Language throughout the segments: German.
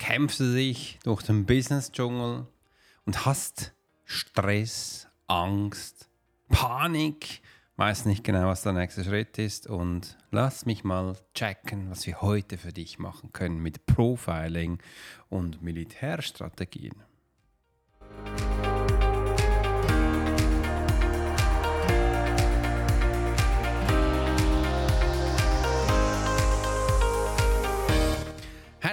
kämpfst du dich durch den Business-Dschungel und hast Stress, Angst, Panik, weiß nicht genau, was der nächste Schritt ist und lass mich mal checken, was wir heute für dich machen können mit Profiling und Militärstrategien.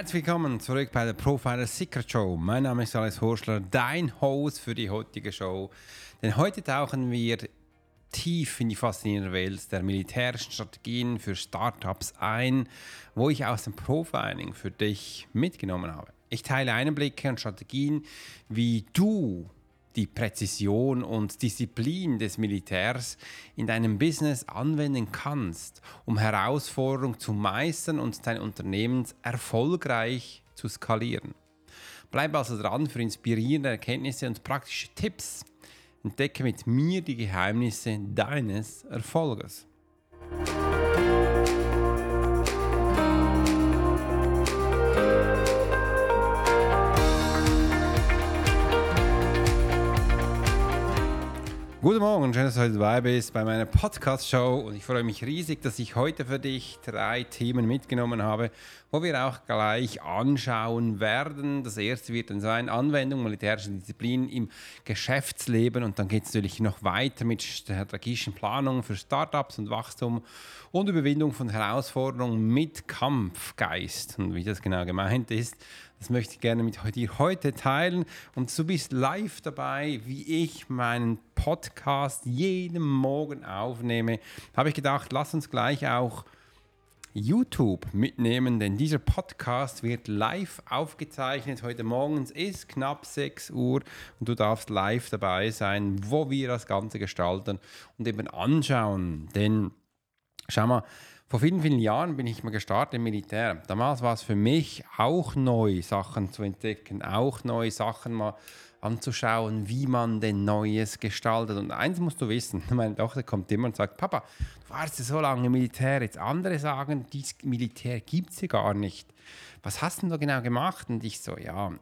Herzlich willkommen zurück bei der Profiler Secret Show. Mein Name ist Alex Horschler, dein Host für die heutige Show. Denn heute tauchen wir tief in die faszinierende Welt der militärischen Strategien für Startups ein, wo ich aus dem Profiling für dich mitgenommen habe. Ich teile Einblicke und Strategien, wie du die Präzision und Disziplin des Militärs in deinem Business anwenden kannst, um Herausforderungen zu meistern und dein Unternehmen erfolgreich zu skalieren. Bleib also dran für inspirierende Erkenntnisse und praktische Tipps. Entdecke mit mir die Geheimnisse deines Erfolges. Guten Morgen, schön, dass du heute dabei bist bei meiner Podcast-Show und ich freue mich riesig, dass ich heute für dich drei Themen mitgenommen habe, wo wir auch gleich anschauen werden. Das erste wird dann sein Anwendung militärischer Disziplin im Geschäftsleben und dann geht es natürlich noch weiter mit strategischen Planungen für Startups und Wachstum und Überwindung von Herausforderungen mit Kampfgeist und wie das genau gemeint ist. Das möchte ich gerne mit dir heute teilen. Und du bist live dabei, wie ich meinen Podcast jeden Morgen aufnehme. Habe ich gedacht, lass uns gleich auch YouTube mitnehmen, denn dieser Podcast wird live aufgezeichnet. Heute morgens ist knapp 6 Uhr und du darfst live dabei sein, wo wir das Ganze gestalten und eben anschauen. Denn schau mal, vor vielen, vielen Jahren bin ich mal gestartet im Militär. Damals war es für mich auch neu, Sachen zu entdecken, auch neue Sachen mal anzuschauen, wie man denn Neues gestaltet. Und eins musst du wissen, meine Tochter kommt immer und sagt, Papa, du warst ja so lange im Militär, jetzt andere sagen, dieses Militär gibt es ja gar nicht. Was hast du denn da genau gemacht? Und ich so, ja, du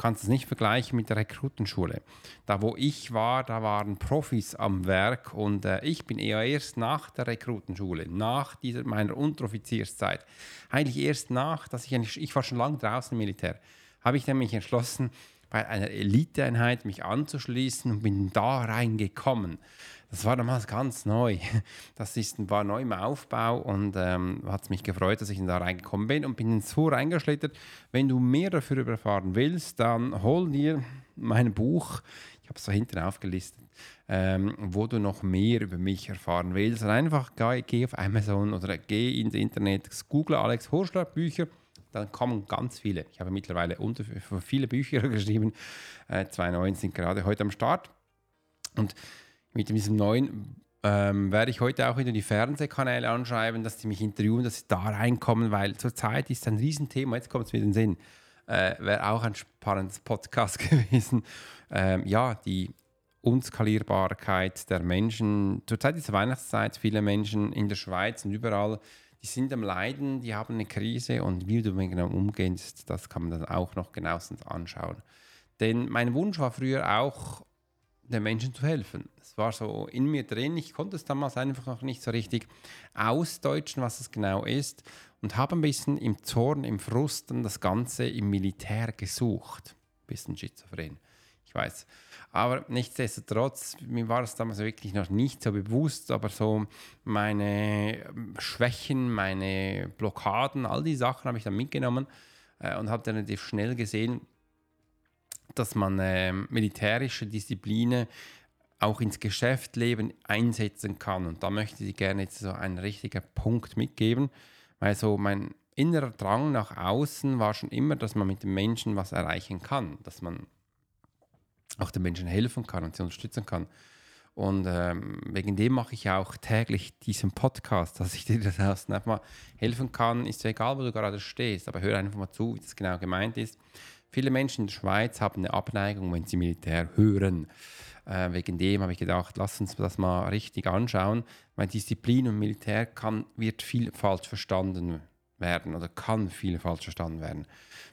kannst es nicht vergleichen mit der Rekrutenschule. Da, wo ich war, da waren Profis am Werk und äh, ich bin eher erst nach der Rekrutenschule, nach dieser, meiner Unteroffizierszeit, eigentlich erst nach, dass ich, ich war schon lange draußen im Militär, habe ich dann mich entschlossen, bei einer Eliteeinheit mich anzuschließen und bin da reingekommen. Das war damals ganz neu. Das ist, war neu im Aufbau und ähm, hat mich gefreut, dass ich da reingekommen bin und bin so reingeschlittert. Wenn du mehr dafür erfahren willst, dann hol dir mein Buch. Ich habe es da hinten aufgelistet, ähm, wo du noch mehr über mich erfahren willst. Einfach geh, geh auf Amazon oder geh ins Internet, google Alex Horschler Bücher dann kommen ganz viele. Ich habe mittlerweile unter, viele Bücher geschrieben. Äh, zwei neuen sind gerade heute am Start. Und mit diesem neuen ähm, werde ich heute auch wieder die Fernsehkanäle anschreiben, dass sie mich interviewen, dass sie da reinkommen, weil zurzeit ist ein Riesenthema, jetzt kommt es mir in den Sinn, äh, wäre auch ein spannendes Podcast gewesen. Ähm, ja, die Unskalierbarkeit der Menschen. Zurzeit ist Weihnachtszeit, viele Menschen in der Schweiz und überall, die sind am Leiden, die haben eine Krise und wie du damit genau umgehst, das kann man dann auch noch genauestens anschauen. Denn mein Wunsch war früher auch, den Menschen zu helfen. Es war so in mir drin, ich konnte es damals einfach noch nicht so richtig ausdeutschen, was es genau ist und habe ein bisschen im Zorn, im Frusten das Ganze im Militär gesucht. Ein bisschen schizophren, ich weiß. Aber nichtsdestotrotz, mir war es damals wirklich noch nicht so bewusst, aber so meine Schwächen, meine Blockaden, all die Sachen habe ich dann mitgenommen äh, und habe dann relativ schnell gesehen, dass man äh, militärische Disziplinen auch ins Geschäftsleben einsetzen kann. Und da möchte ich gerne jetzt so einen richtigen Punkt mitgeben, weil so mein innerer Drang nach außen war schon immer, dass man mit den Menschen was erreichen kann, dass man auch den Menschen helfen kann und sie unterstützen kann. Und ähm, wegen dem mache ich auch täglich diesen Podcast, dass ich dir das einfach mal helfen kann. Ist ja egal, wo du gerade stehst, aber hör einfach mal zu, wie das genau gemeint ist. Viele Menschen in der Schweiz haben eine Abneigung, wenn sie Militär hören. Äh, wegen dem habe ich gedacht, lass uns das mal richtig anschauen, weil Disziplin und Militär kann, wird viel falsch verstanden werden oder kann viel falsch verstanden werden.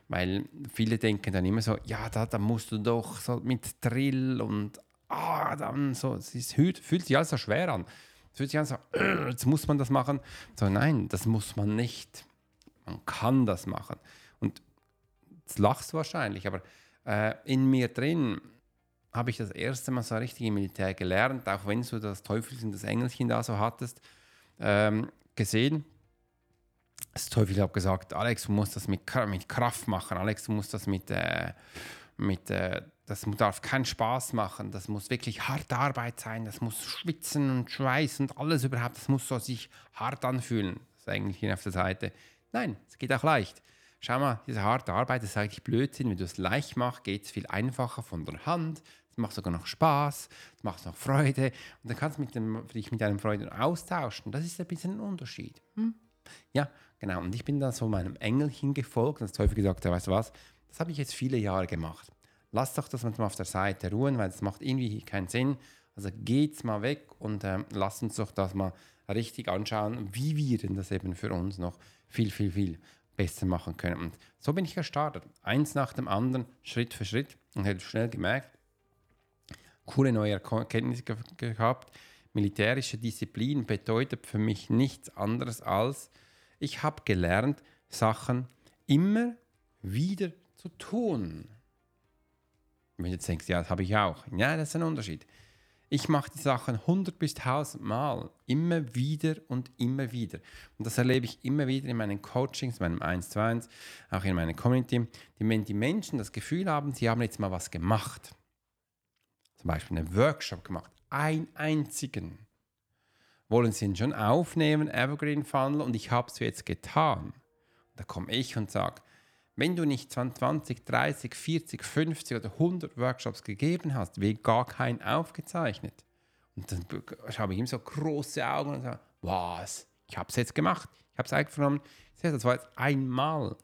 Weil viele denken dann immer so, ja, da, da musst du doch so mit Drill und ah, dann so, es ist, fühlt sich alles so schwer an. Es fühlt sich an so, jetzt muss man das machen. So, nein, das muss man nicht. Man kann das machen. Und jetzt lachst du wahrscheinlich, aber äh, in mir drin habe ich das erste Mal so richtig im Militär gelernt, auch wenn du das Teufelchen, das Engelchen da so hattest, ähm, gesehen. Das Teufel hat gesagt, Alex, du musst das mit, mit Kraft machen, Alex, du musst das mit, äh, mit äh, das darf keinen Spaß machen, das muss wirklich harte Arbeit sein, das muss schwitzen und schweißen und alles überhaupt, das muss so sich hart anfühlen. Das ist eigentlich hier auf der Seite. Nein, es geht auch leicht. Schau mal, diese harte Arbeit, ist eigentlich Blödsinn. Wenn du es leicht machst, geht es viel einfacher von der Hand. Es macht sogar noch Spaß, es macht noch Freude. Und dann kannst du mit dem, dich mit deinem Freund austauschen. Das ist ein bisschen ein Unterschied. Hm? Ja, genau. Und ich bin dann so meinem Engelchen gefolgt und das Teufel gesagt, ja, weißt du was, das habe ich jetzt viele Jahre gemacht. Lass doch das manchmal auf der Seite ruhen, weil es macht irgendwie keinen Sinn. Also geht's mal weg und ähm, lass uns doch das mal richtig anschauen, wie wir denn das eben für uns noch viel, viel, viel besser machen können. Und so bin ich gestartet. Eins nach dem anderen, Schritt für Schritt und hätte schnell gemerkt, coole neue Erkenntnisse gehabt. Militärische Disziplin bedeutet für mich nichts anderes als, ich habe gelernt, Sachen immer wieder zu tun. Wenn du jetzt denkst, ja, das habe ich auch. Ja, das ist ein Unterschied. Ich mache die Sachen 100 bis 1000 Mal, immer wieder und immer wieder. Und das erlebe ich immer wieder in meinen Coachings, in meinem 1 zu 1, auch in meiner Community. Wenn die Menschen das Gefühl haben, sie haben jetzt mal was gemacht, zum Beispiel einen Workshop gemacht, einen einzigen, wollen sie ihn schon aufnehmen, Evergreen Funnel, und ich habe es jetzt getan. Da komme ich und sage, wenn du nicht 20, 30, 40, 50 oder 100 Workshops gegeben hast, wie gar keinen aufgezeichnet. Und dann habe ich ihm so große Augen und sage, was, ich habe es jetzt gemacht, ich habe es eingenommen, das war jetzt einmal.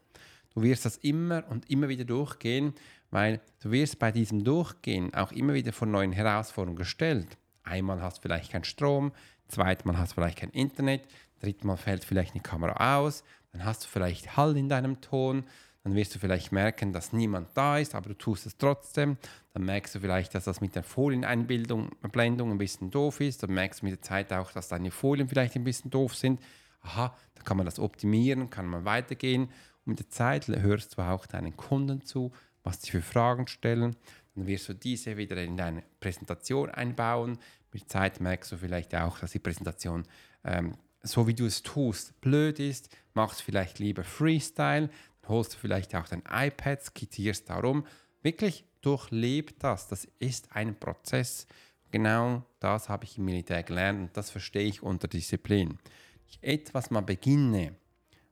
Du wirst das immer und immer wieder durchgehen, weil du wirst bei diesem Durchgehen auch immer wieder vor neuen Herausforderungen gestellt. Einmal hast du vielleicht keinen Strom, zweimal hast du vielleicht kein Internet, drittmal fällt vielleicht eine Kamera aus, dann hast du vielleicht Hall in deinem Ton, dann wirst du vielleicht merken, dass niemand da ist, aber du tust es trotzdem. Dann merkst du vielleicht, dass das mit der Folieneinbildung, Blendung ein bisschen doof ist. Dann merkst du mit der Zeit auch, dass deine Folien vielleicht ein bisschen doof sind. Aha, da kann man das optimieren, kann man weitergehen. Und mit der Zeit hörst du auch deinen Kunden zu, was sie für Fragen stellen. Dann wirst du diese wieder in deine Präsentation einbauen. Mit Zeit merkst du vielleicht auch, dass die Präsentation ähm, so wie du es tust, blöd ist, machst vielleicht lieber Freestyle, holst du vielleicht auch dein iPad, skizzierst darum. Wirklich durchlebt das. Das ist ein Prozess. Genau das habe ich im Militär gelernt und das verstehe ich unter Disziplin. Ich etwas mal beginne,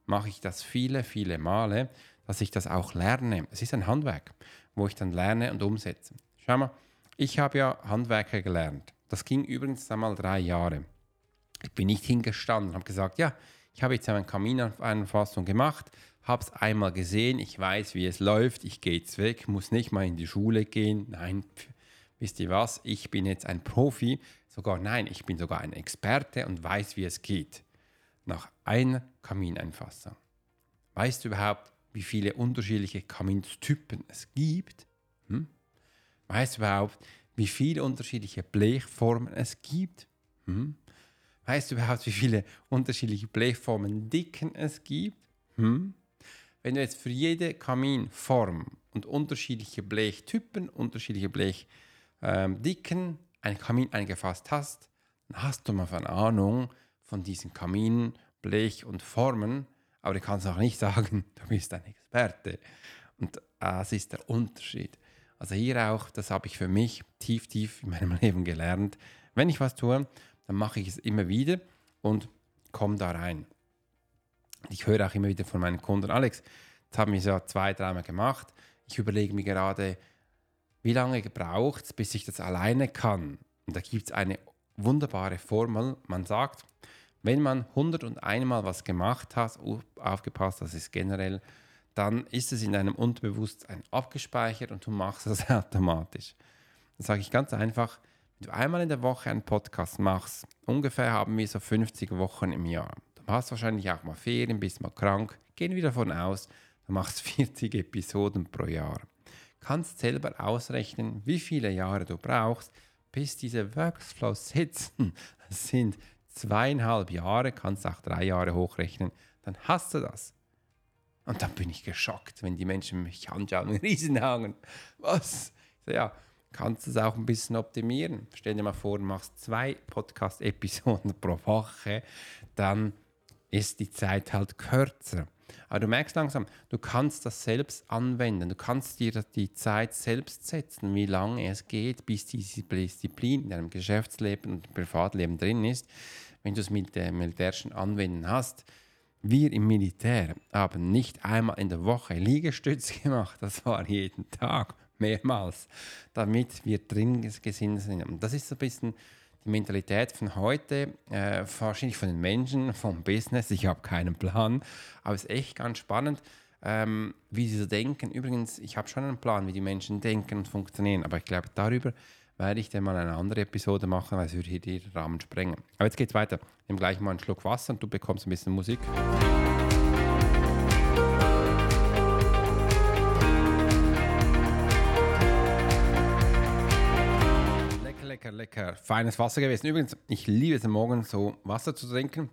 mache ich das viele, viele Male, dass ich das auch lerne. Es ist ein Handwerk, wo ich dann lerne und umsetze. Schau mal, ich habe ja Handwerker gelernt. Das ging übrigens einmal drei Jahre. Ich bin nicht hingestanden und habe gesagt, ja, ich habe jetzt eine Kaminanfassung gemacht, habe es einmal gesehen, ich weiß, wie es läuft, ich gehe jetzt weg, muss nicht mal in die Schule gehen. Nein, wisst ihr was, ich bin jetzt ein Profi, sogar nein, ich bin sogar ein Experte und weiß, wie es geht. Nach einer Kamineinfassung. Weißt du überhaupt, wie viele unterschiedliche Kaminstypen es gibt? Hm? Weißt du überhaupt, wie viele unterschiedliche Blechformen es gibt? Hm? Weißt du überhaupt, wie viele unterschiedliche Blechformen Dicken es gibt? Hm? Wenn du jetzt für jede Kaminform und unterschiedliche Blechtypen, unterschiedliche Blechdicken ähm, ein Kamin eingefasst hast, dann hast du mal eine Ahnung von diesen Kaminen, Blech und Formen, aber du kannst auch nicht sagen, du bist ein Experte. Und das ist der Unterschied. Also hier auch, das habe ich für mich tief, tief in meinem Leben gelernt. Wenn ich was tue, dann mache ich es immer wieder und komme da rein. Ich höre auch immer wieder von meinen Kunden, Alex, das haben wir so zwei, dreimal gemacht. Ich überlege mir gerade, wie lange braucht es, bis ich das alleine kann. Und da gibt es eine wunderbare Formel. Man sagt, wenn man 101 Mal was gemacht hat, aufgepasst, das ist generell, dann ist es in deinem Unterbewusstsein abgespeichert und du machst das automatisch. Dann sage ich ganz einfach, wenn du einmal in der Woche einen Podcast machst, ungefähr haben wir so 50 Wochen im Jahr. Du hast wahrscheinlich auch mal Ferien, bist mal krank, Gehen wir davon aus, du machst 40 Episoden pro Jahr. Kannst selber ausrechnen, wie viele Jahre du brauchst, bis diese Workflows sitzen. Das sind zweieinhalb Jahre, kannst auch drei Jahre hochrechnen, dann hast du das. Und dann bin ich geschockt, wenn die Menschen mich anschauen und Riesenhagen. Was? So, ja, kannst du es auch ein bisschen optimieren. Stell dir mal vor, du machst zwei Podcast-Episoden pro Woche, dann ist die Zeit halt kürzer. Aber du merkst langsam, du kannst das selbst anwenden. Du kannst dir die Zeit selbst setzen, wie lange es geht, bis diese Disziplin in deinem Geschäftsleben und Privatleben drin ist. Wenn du es mit dem militärischen Anwenden hast, wir im Militär haben nicht einmal in der Woche Liegestütze gemacht, das war jeden Tag, mehrmals, damit wir drin gesinnt sind. Und das ist so ein bisschen die Mentalität von heute, äh, wahrscheinlich von den Menschen, vom Business. Ich habe keinen Plan, aber es ist echt ganz spannend, ähm, wie sie so denken. Übrigens, ich habe schon einen Plan, wie die Menschen denken und funktionieren, aber ich glaube, darüber werde ich dann mal eine andere Episode machen, weil es würde hier den Rahmen sprengen. Aber jetzt geht es weiter. Nimm gleich mal einen Schluck Wasser und du bekommst ein bisschen Musik. Lecker. Feines Wasser gewesen. Übrigens, ich liebe es am Morgen so Wasser zu trinken.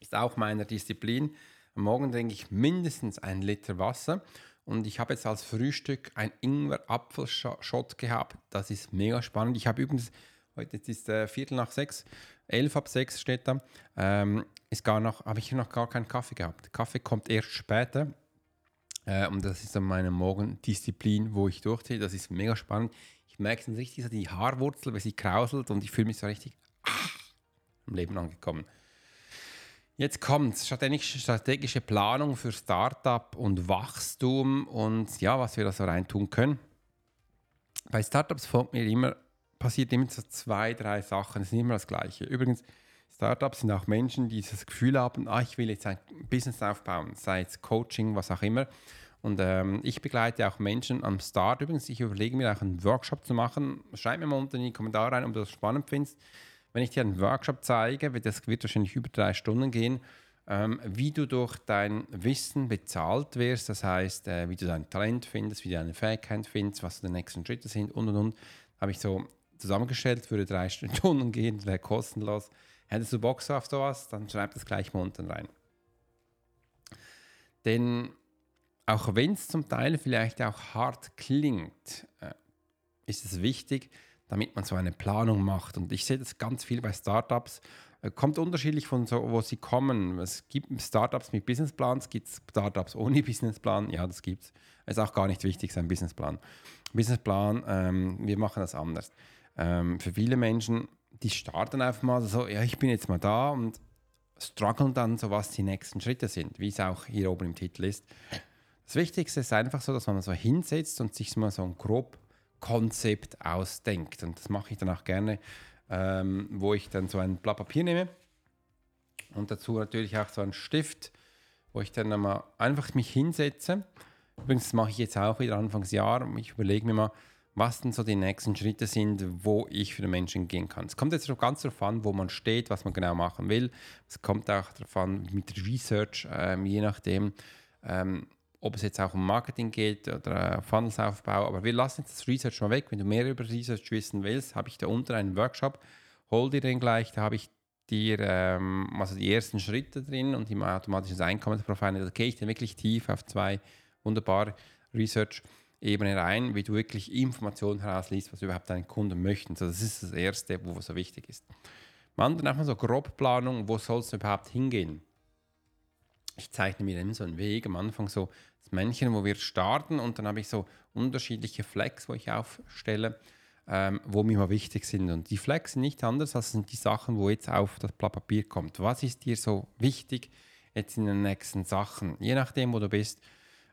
Ist auch meine Disziplin. Am Morgen trinke ich mindestens einen Liter Wasser. Und ich habe jetzt als Frühstück ein Ingwer-Apfelshot gehabt. Das ist mega spannend. Ich habe übrigens, heute ist äh, Viertel nach sechs, elf ab sechs steht da, ähm, ist gar noch, habe ich noch gar keinen Kaffee gehabt. Kaffee kommt erst später. Äh, und das ist dann meine Morgendisziplin, wo ich durchziehe. Das ist mega spannend. Ich merke es richtig, so die Haarwurzel, wenn sie krauselt und ich fühle mich so richtig ah, im Leben angekommen. Jetzt kommt strategische Planung für Startup und Wachstum und ja, was wir da so reintun können. Bei Startups mir immer, passiert immer so zwei, drei Sachen. Es ist immer das Gleiche. Übrigens, Startups sind auch Menschen, die das Gefühl haben, ah, ich will jetzt ein Business aufbauen, sei es Coaching, was auch immer. Und ähm, ich begleite auch Menschen am Start. Übrigens, ich überlege mir auch einen Workshop zu machen. Schreib mir mal unten in die Kommentare rein, ob du das spannend findest wenn ich dir einen Workshop zeige, das wird wahrscheinlich über drei Stunden gehen, ähm, wie du durch dein Wissen bezahlt wirst, das heißt, äh, wie du dein Talent findest, wie du deine Fähigkeit findest, was die nächsten Schritte sind und und und, habe ich so zusammengestellt, würde drei Stunden gehen, wäre kostenlos. Hättest du Bock auf sowas, dann schreib das gleich mal unten rein. Denn auch wenn es zum Teil vielleicht auch hart klingt, äh, ist es wichtig, damit man so eine Planung macht. Und ich sehe das ganz viel bei Startups. Äh, kommt unterschiedlich von so, wo sie kommen. Es gibt Startups mit Businessplan, es gibt Startups ohne Businessplan. Ja, das gibt es. Ist auch gar nicht wichtig, sein Businessplan. Businessplan, ähm, wir machen das anders. Ähm, für viele Menschen, die starten einfach mal so, ja, ich bin jetzt mal da und strugglen dann so, was die nächsten Schritte sind, wie es auch hier oben im Titel ist. Das Wichtigste ist einfach so, dass man so hinsetzt und sich mal so grob Konzept ausdenkt. Und das mache ich dann auch gerne, ähm, wo ich dann so ein Blatt Papier nehme und dazu natürlich auch so einen Stift, wo ich dann mal einfach mich hinsetze. Übrigens, das mache ich jetzt auch wieder Anfangsjahr. Ich überlege mir mal, was denn so die nächsten Schritte sind, wo ich für den Menschen gehen kann. Es kommt jetzt ganz darauf an, wo man steht, was man genau machen will. Es kommt auch darauf an, mit Research, ähm, je nachdem, ähm, ob es jetzt auch um Marketing geht oder Funnelsaufbau. Aber wir lassen jetzt das Research mal weg. Wenn du mehr über Research wissen willst, habe ich da unten einen Workshop. Hol dir den gleich. Da habe ich dir ähm, also die ersten Schritte drin und im automatischen Einkommensprofil. Da gehe ich dann wirklich tief auf zwei wunderbare Research-Ebenen rein, wie du wirklich Informationen herausliest, was überhaupt deine Kunden möchten. Also das ist das Erste, wo so wichtig ist. Man dann einfach so Grobplanung, wo soll es überhaupt hingehen? Ich zeichne mir immer so einen Weg am Anfang so das Männchen, wo wir starten und dann habe ich so unterschiedliche Flex, wo ich aufstelle, ähm, wo mir mal wichtig sind. Und die Flex sind nicht anders als sind die Sachen, wo jetzt auf das Blatt Papier kommt. Was ist dir so wichtig jetzt in den nächsten Sachen? Je nachdem, wo du bist.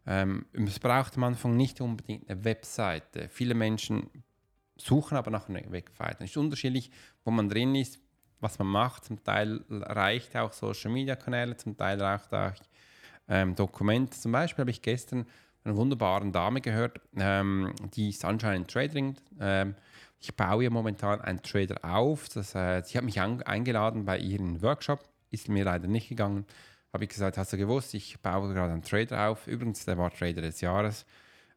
Ähm, es braucht am Anfang nicht unbedingt eine Webseite. Viele Menschen suchen aber nach einer Webseite. Es ist unterschiedlich, wo man drin ist, was man macht. Zum Teil reicht auch Social Media Kanäle, zum Teil reicht auch ähm, Dokumente. Zum Beispiel habe ich gestern eine wunderbare Dame gehört, ähm, die ist anscheinend Trading. Ähm, ich baue ja momentan einen Trader auf. Das, äh, sie hat mich eingeladen bei ihrem Workshop, ist mir leider nicht gegangen, habe ich gesagt, hast du gewusst, ich baue gerade einen Trader auf. Übrigens, der war Trader des Jahres.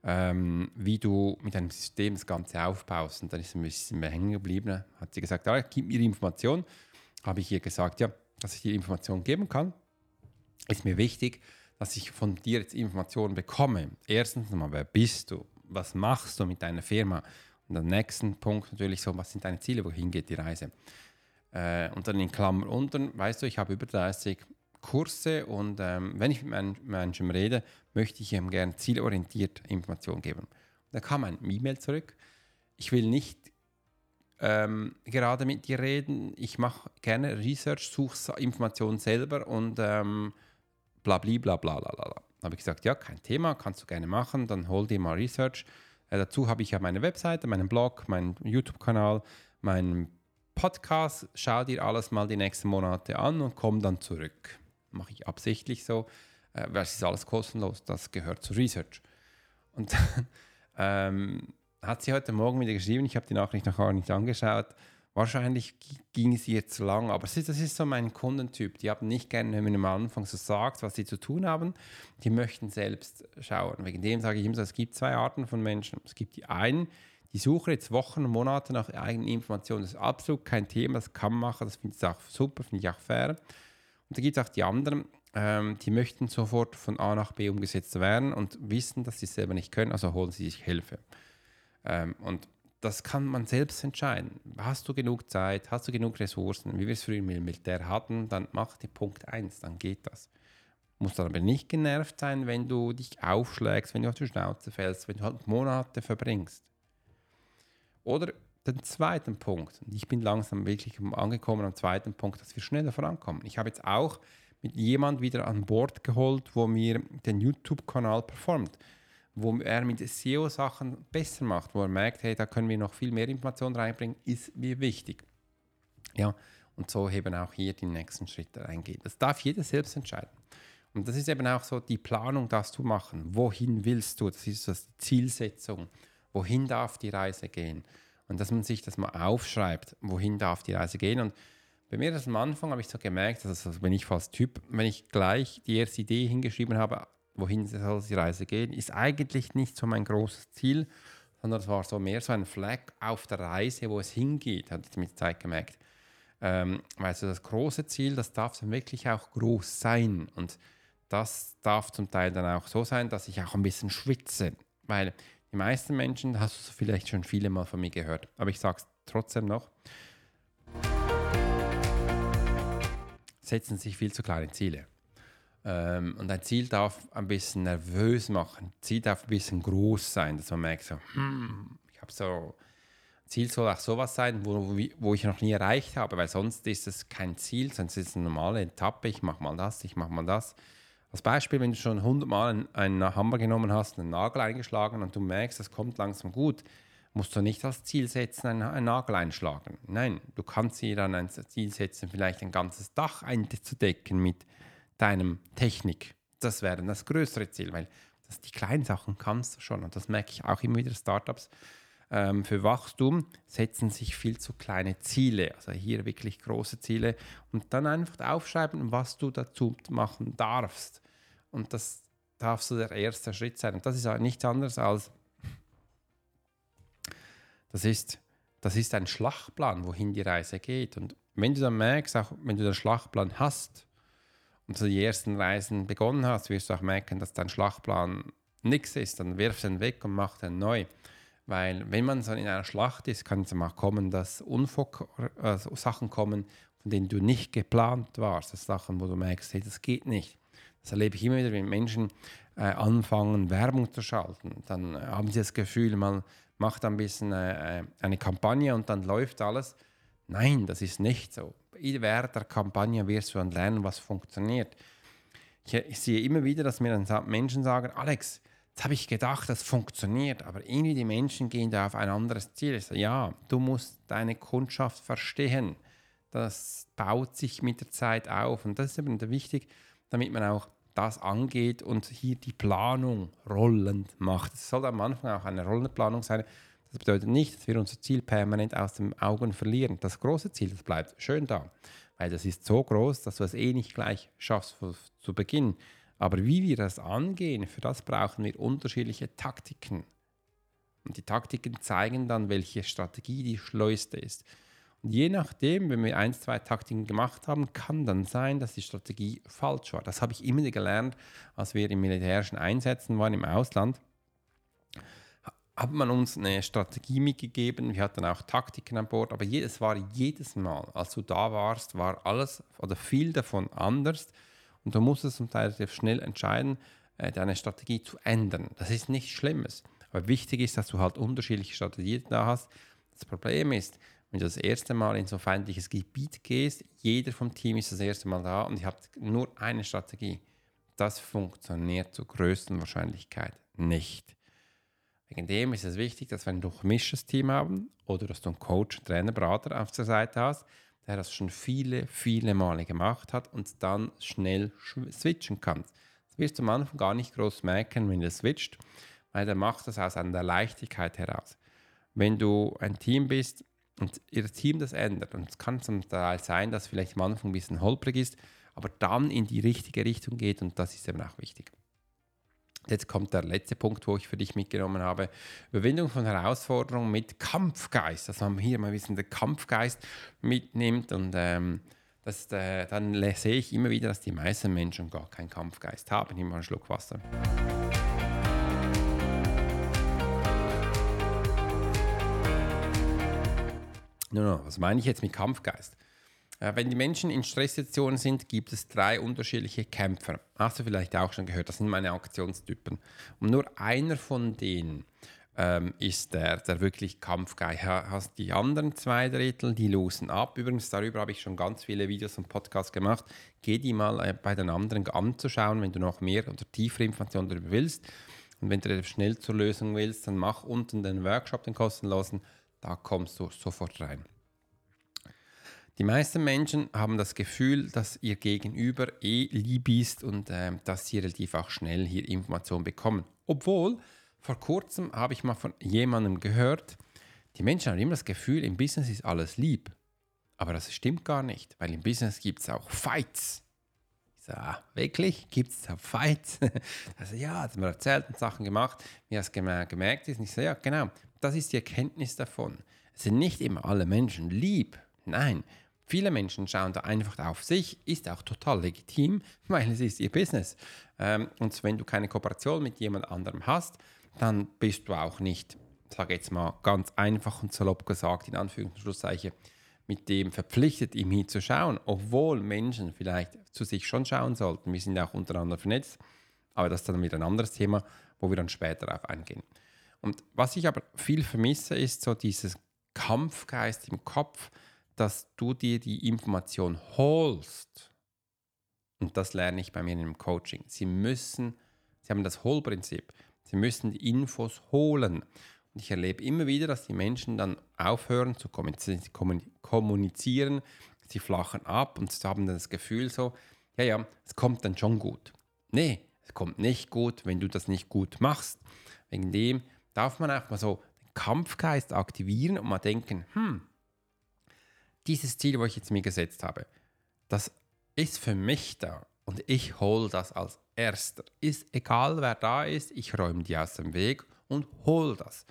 Ähm, wie du mit einem System das Ganze aufbaust. Und dann ist ein bisschen mehr hängen geblieben. Hat sie gesagt, ah, gib mir die Information. Habe ich ihr gesagt, ja, dass ich die Information geben kann. Ist mir wichtig, dass ich von dir jetzt Informationen bekomme. Erstens mal, wer bist du? Was machst du mit deiner Firma? Und am nächsten Punkt natürlich so, was sind deine Ziele, wohin geht die Reise? Äh, und dann in Klammer unten, weißt du, ich habe über 30 Kurse und ähm, wenn ich mit meinen Menschen rede, möchte ich ihm gerne zielorientiert Informationen geben. Da kam ein E-Mail zurück. Ich will nicht ähm, gerade mit dir reden. Ich mache gerne Research, suche Informationen selber und ähm, bla bla bla bla bla. bla. habe ich gesagt, ja, kein Thema, kannst du gerne machen, dann hol dir mal Research. Äh, dazu habe ich ja meine Webseite, meinen Blog, meinen YouTube-Kanal, meinen Podcast. Schau dir alles mal die nächsten Monate an und komm dann zurück. Mache ich absichtlich so, äh, weil es ist alles kostenlos, das gehört zu Research. Und dann ähm, hat sie heute Morgen wieder geschrieben, ich habe die Nachricht noch gar nicht angeschaut, Wahrscheinlich ging es ihr zu lang, aber das ist, das ist so mein Kundentyp. Die haben nicht gerne, wenn man am Anfang so sagt, was sie zu tun haben. Die möchten selbst schauen. Wegen dem sage ich immer so, es gibt zwei Arten von Menschen. Es gibt die einen, die suchen jetzt Wochen und Monate nach eigenen Informationen. Das ist absolut kein Thema, das kann man machen, das finde ich auch super, finde ich auch fair. Und da gibt es auch die anderen, ähm, die möchten sofort von A nach B umgesetzt werden und wissen, dass sie es selber nicht können, also holen sie sich Hilfe. Ähm, und das kann man selbst entscheiden. Hast du genug Zeit, hast du genug Ressourcen, wie wir es früher im Militär hatten, dann mach die Punkt 1, dann geht das. Musst dann aber nicht genervt sein, wenn du dich aufschlägst, wenn du auf die Schnauze fällst, wenn du halt Monate verbringst. Oder den zweiten Punkt, und ich bin langsam wirklich angekommen am zweiten Punkt, dass wir schneller vorankommen. Ich habe jetzt auch mit jemand wieder an Bord geholt, wo mir den YouTube-Kanal performt wo er mit SEO-Sachen besser macht, wo er merkt, hey, da können wir noch viel mehr Informationen reinbringen, ist mir wichtig. Ja, und so eben auch hier die nächsten Schritte reingehen. Das darf jeder selbst entscheiden. Und das ist eben auch so die Planung, das zu machen. Wohin willst du? Das ist die Zielsetzung. Wohin darf die Reise gehen? Und dass man sich das mal aufschreibt, wohin darf die Reise gehen. Und bei mir das am Anfang habe ich so gemerkt, also bin ich fast Typ, wenn ich gleich die erste Idee hingeschrieben habe, wohin soll die Reise gehen, ist eigentlich nicht so mein großes Ziel, sondern es war so mehr so ein Fleck auf der Reise, wo es hingeht, hat ich mit Zeit gemerkt. Ähm, weil so das große Ziel, das darf dann wirklich auch groß sein und das darf zum Teil dann auch so sein, dass ich auch ein bisschen schwitze, weil die meisten Menschen, hast du vielleicht schon viele Mal von mir gehört, aber ich sage es trotzdem noch, setzen sich viel zu kleine Ziele. Ähm, und ein Ziel darf ein bisschen nervös machen. Ein Ziel darf ein bisschen groß sein, dass man merkt, so, hm, ich habe so. Ziel soll auch sowas sein, wo, wo ich noch nie erreicht habe, weil sonst ist es kein Ziel, sonst ist es eine normale Etappe. Ich mache mal das, ich mache mal das. Als Beispiel, wenn du schon 100 Mal einen, Hammer genommen hast, einen Nagel eingeschlagen und du merkst, es kommt langsam gut, musst du nicht als Ziel setzen, einen, einen Nagel einschlagen. Nein, du kannst dir dann ein Ziel setzen, vielleicht ein ganzes Dach einzudecken mit deinem Technik. Das wäre das größere Ziel, weil das, die kleinen Sachen kannst du schon. Und das merke ich auch immer wieder. Startups ähm, für Wachstum setzen sich viel zu kleine Ziele. Also hier wirklich große Ziele und dann einfach aufschreiben, was du dazu machen darfst. Und das darf so der erste Schritt sein. Und das ist nichts anderes als, das ist, das ist ein Schlachtplan, wohin die Reise geht. Und wenn du dann merkst, auch wenn du den Schlachtplan hast, und so die ersten Reisen begonnen hast, wirst du auch merken, dass dein Schlachtplan nichts ist. Dann wirf den weg und mach den neu. Weil wenn man so in einer Schlacht ist, kann es mal kommen, dass Unfug, äh, Sachen kommen, von denen du nicht geplant warst. Das Sachen, wo du merkst, hey, das geht nicht. Das erlebe ich immer wieder, wenn Menschen äh, anfangen, Werbung zu schalten. Dann äh, haben sie das Gefühl, man macht ein bisschen äh, äh eine Kampagne und dann läuft alles. Nein, das ist nicht so während der Kampagne wirst du dann lernen, was funktioniert. Ich, ich sehe immer wieder, dass mir dann Menschen sagen, Alex, jetzt habe ich gedacht, das funktioniert, aber irgendwie die Menschen gehen da auf ein anderes Ziel. Ich sage, ja, du musst deine Kundschaft verstehen. Das baut sich mit der Zeit auf und das ist eben wichtig, damit man auch das angeht und hier die Planung rollend macht. Es soll am Anfang auch eine rollende Planung sein, das bedeutet nicht, dass wir unser Ziel permanent aus den Augen verlieren. Das große Ziel, das bleibt schön da. weil das ist so groß, dass du es eh nicht gleich schaffst zu Beginn. Aber wie wir das angehen, für das brauchen wir unterschiedliche Taktiken. Und die Taktiken zeigen dann, welche Strategie die schleuste ist. Je nachdem, wenn wir ein, zwei Taktiken gemacht haben, kann dann sein, dass die Strategie falsch war. Das habe ich immer gelernt, als wir im militärischen Einsätzen waren im Ausland. Hat man uns eine Strategie mitgegeben, wir hatten auch Taktiken an Bord, aber es war jedes Mal, als du da warst, war alles oder viel davon anders und du musstest zum Teil sehr schnell entscheiden, äh, deine Strategie zu ändern. Das ist nichts Schlimmes. Aber wichtig ist, dass du halt unterschiedliche Strategien da hast. Das Problem ist, wenn du das erste Mal in so ein feindliches Gebiet gehst, jeder vom Team ist das erste Mal da und ihr habt nur eine Strategie. Das funktioniert zur größten Wahrscheinlichkeit nicht. Wegen dem ist es wichtig, dass wir ein durchmischtes Team haben oder dass du einen Coach, Trainer, Berater auf der Seite hast, der das schon viele, viele Male gemacht hat und dann schnell switchen kann. Das wirst du am Anfang gar nicht groß merken, wenn du switcht weil der macht das aus einer Leichtigkeit heraus. Wenn du ein Team bist und ihr Team das ändert, und es kann zum Teil sein, dass vielleicht am Anfang ein bisschen holprig ist, aber dann in die richtige Richtung geht und das ist eben auch wichtig. Jetzt kommt der letzte Punkt, wo ich für dich mitgenommen habe. Überwindung von Herausforderungen mit Kampfgeist. Dass man hier mal ein bisschen den Kampfgeist mitnimmt und ähm, das, äh, dann sehe ich immer wieder, dass die meisten Menschen gar keinen Kampfgeist haben. Mal einen Schluck Wasser. No, was meine ich jetzt mit Kampfgeist? Äh, wenn die Menschen in Stresssituationen sind, gibt es drei unterschiedliche Kämpfer. Hast du vielleicht auch schon gehört, das sind meine Aktionstypen. Und nur einer von denen ähm, ist der, der wirklich Kampfgeist. Hast die anderen zwei Drittel, die losen ab. Übrigens, darüber habe ich schon ganz viele Videos und Podcasts gemacht. Geh die mal äh, bei den anderen anzuschauen, wenn du noch mehr oder tiefere Informationen darüber willst. Und wenn du schnell zur Lösung willst, dann mach unten den Workshop, den kostenlosen da kommst du sofort rein. Die meisten Menschen haben das Gefühl, dass ihr Gegenüber eh lieb ist und äh, dass sie relativ auch schnell hier Informationen bekommen. Obwohl, vor kurzem habe ich mal von jemandem gehört, die Menschen haben immer das Gefühl, im Business ist alles lieb. Aber das stimmt gar nicht, weil im Business gibt es auch Fights. Ich sage, ah, wirklich? Gibt es da Fights? also ja, hat mir erzählt und Sachen gemacht, wie es gemerkt ist. Und ich sage, ja, genau, das ist die Erkenntnis davon. Es sind nicht immer alle Menschen lieb. Nein, viele Menschen schauen da einfach auf sich, ist auch total legitim, weil es ist ihr Business. Ähm, und wenn du keine Kooperation mit jemand anderem hast, dann bist du auch nicht, sage jetzt mal ganz einfach und salopp gesagt, in Anführungs- und Schlusszeichen, mit dem verpflichtet, ihm hinzuschauen, obwohl Menschen vielleicht zu sich schon schauen sollten. Wir sind auch untereinander vernetzt, aber das ist dann wieder ein anderes Thema, wo wir dann später darauf eingehen. Und was ich aber viel vermisse, ist so dieses Kampfgeist im Kopf, dass du dir die Information holst. Und das lerne ich bei mir im Coaching. Sie müssen, sie haben das Hol-Prinzip. Sie müssen die Infos holen. Und ich erlebe immer wieder, dass die Menschen dann aufhören zu kommunizieren. Sie flachen ab und sie haben dann das Gefühl so, ja, ja, es kommt dann schon gut. Nee, es kommt nicht gut, wenn du das nicht gut machst. Wegen dem darf man auch mal so den Kampfgeist aktivieren und mal denken, hm, dieses Ziel, wo ich jetzt mir gesetzt habe, das ist für mich da und ich hole das als erster. Ist egal, wer da ist, ich räume die aus dem Weg und hole das.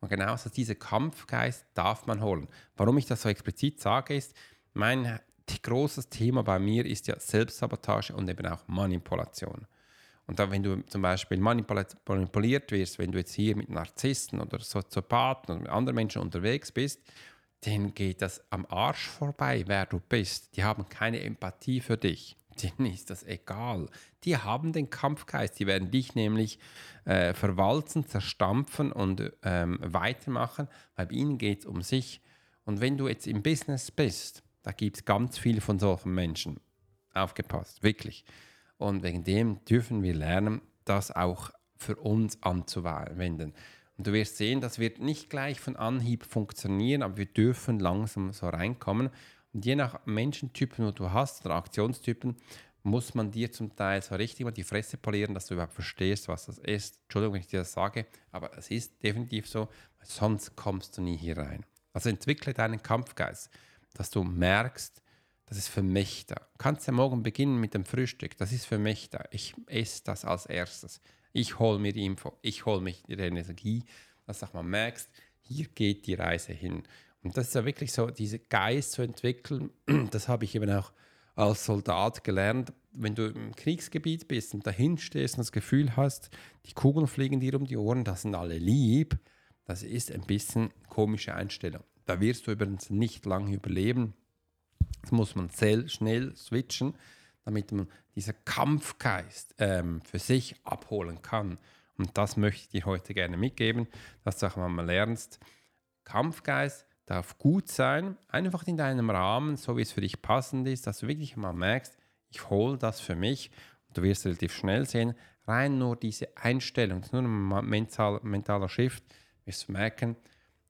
Und genauso dieser Kampfgeist darf man holen. Warum ich das so explizit sage, ist, mein großes Thema bei mir ist ja Selbstsabotage und eben auch Manipulation. Und dann, wenn du zum Beispiel manipuliert wirst, wenn du jetzt hier mit Narzissten oder Soziopathen oder anderen Menschen unterwegs bist, denen geht das am Arsch vorbei, wer du bist. Die haben keine Empathie für dich. Denen ist das egal. Die haben den Kampfgeist. Die werden dich nämlich äh, verwalzen, zerstampfen und ähm, weitermachen, weil bei ihnen geht es um sich. Und wenn du jetzt im Business bist, da gibt es ganz viele von solchen Menschen. Aufgepasst, wirklich. Und wegen dem dürfen wir lernen, das auch für uns anzuwenden. Und du wirst sehen, das wird nicht gleich von Anhieb funktionieren, aber wir dürfen langsam so reinkommen. Und je nach Menschentypen, wo du hast, oder Aktionstypen, muss man dir zum Teil so richtig mal die Fresse polieren, dass du überhaupt verstehst, was das ist. Entschuldigung, wenn ich dir das sage, aber es ist definitiv so, sonst kommst du nie hier rein. Also entwickle deinen Kampfgeist, dass du merkst, das ist für mich da. Du kannst ja morgen beginnen mit dem Frühstück, das ist für mich da. Ich esse das als erstes. Ich hole mir die Info, ich hole mich die Energie, dass du auch mal merkst, hier geht die Reise hin. Und das ist ja wirklich so, diese Geist zu entwickeln, das habe ich eben auch als Soldat gelernt. Wenn du im Kriegsgebiet bist und dahin stehst und das Gefühl hast, die Kugeln fliegen dir um die Ohren, das sind alle lieb, das ist ein bisschen komische Einstellung. Da wirst du übrigens nicht lange überleben. Das muss man sehr schnell switchen, damit man diesen Kampfgeist ähm, für sich abholen kann. Und das möchte ich dir heute gerne mitgeben, dass du auch mal lernst. Kampfgeist darf gut sein, einfach in deinem Rahmen, so wie es für dich passend ist, dass du wirklich mal merkst, ich hole das für mich. Und du wirst relativ schnell sehen, rein nur diese Einstellung, nur ein mental, mentaler Shift, wirst du merken,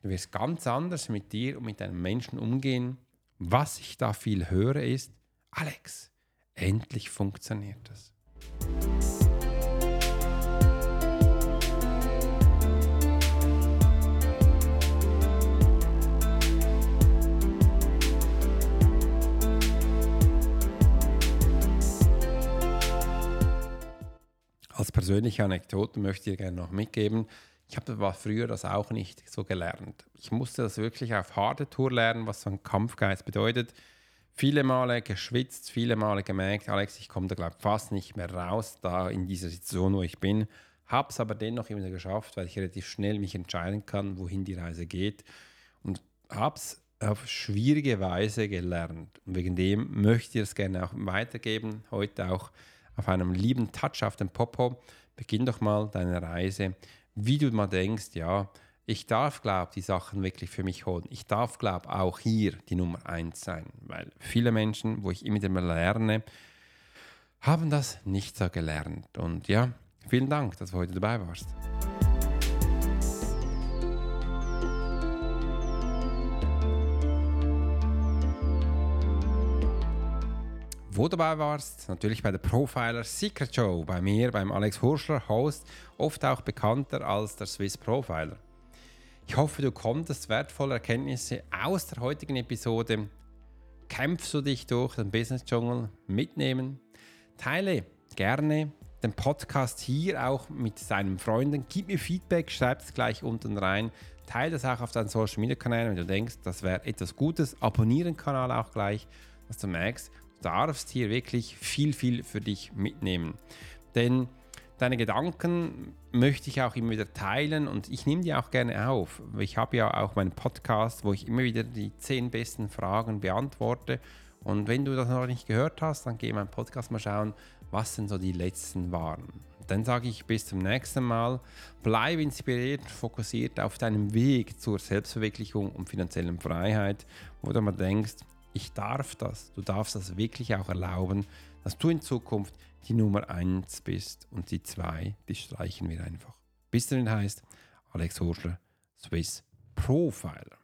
du wirst ganz anders mit dir und mit deinem Menschen umgehen. Was ich da viel höre ist, Alex, endlich funktioniert das. Als persönliche Anekdote möchte ich dir gerne noch mitgeben. Ich habe war früher das auch nicht so gelernt. Ich musste das wirklich auf harte Tour lernen, was so ein Kampfgeist bedeutet. Viele Male geschwitzt, viele Male gemerkt, Alex, ich komme da glaube fast nicht mehr raus, da in dieser Situation, wo ich bin. Habe es aber dennoch immer geschafft, weil ich relativ schnell mich entscheiden kann, wohin die Reise geht. Und habe es auf schwierige Weise gelernt. Und wegen dem möchte ich es gerne auch weitergeben, heute auch auf einem lieben Touch auf dem Popo. Beginn doch mal deine Reise, wie du mal denkst, ja, ich darf, glaube die Sachen wirklich für mich holen. Ich darf, glaube auch hier die Nummer eins sein, weil viele Menschen, wo ich immer wieder lerne, haben das nicht so gelernt. Und ja, vielen Dank, dass du heute dabei warst. Wo du dabei warst, natürlich bei der Profiler Secret Show, bei mir, beim Alex Hurschler, Host, oft auch bekannter als der Swiss Profiler. Ich hoffe, du konntest wertvolle Erkenntnisse aus der heutigen Episode Kämpfst du dich durch den Business Dschungel mitnehmen? Teile gerne den Podcast hier auch mit deinen Freunden. Gib mir Feedback, schreib es gleich unten rein. Teile das auch auf deinen Social Media Kanälen, wenn du denkst, das wäre etwas Gutes. Abonniere den Kanal auch gleich, dass du merkst, darfst hier wirklich viel, viel für dich mitnehmen. Denn deine Gedanken möchte ich auch immer wieder teilen und ich nehme die auch gerne auf. Ich habe ja auch meinen Podcast, wo ich immer wieder die zehn besten Fragen beantworte. Und wenn du das noch nicht gehört hast, dann geh in meinen Podcast mal schauen, was denn so die letzten waren. Dann sage ich bis zum nächsten Mal. Bleib inspiriert, fokussiert auf deinem Weg zur Selbstverwirklichung und finanziellen Freiheit, wo du mal denkst, ich darf das. Du darfst das wirklich auch erlauben, dass du in Zukunft die Nummer 1 bist und die 2, die streichen wir einfach. Bis dahin heißt Alex Horschler, Swiss Profiler.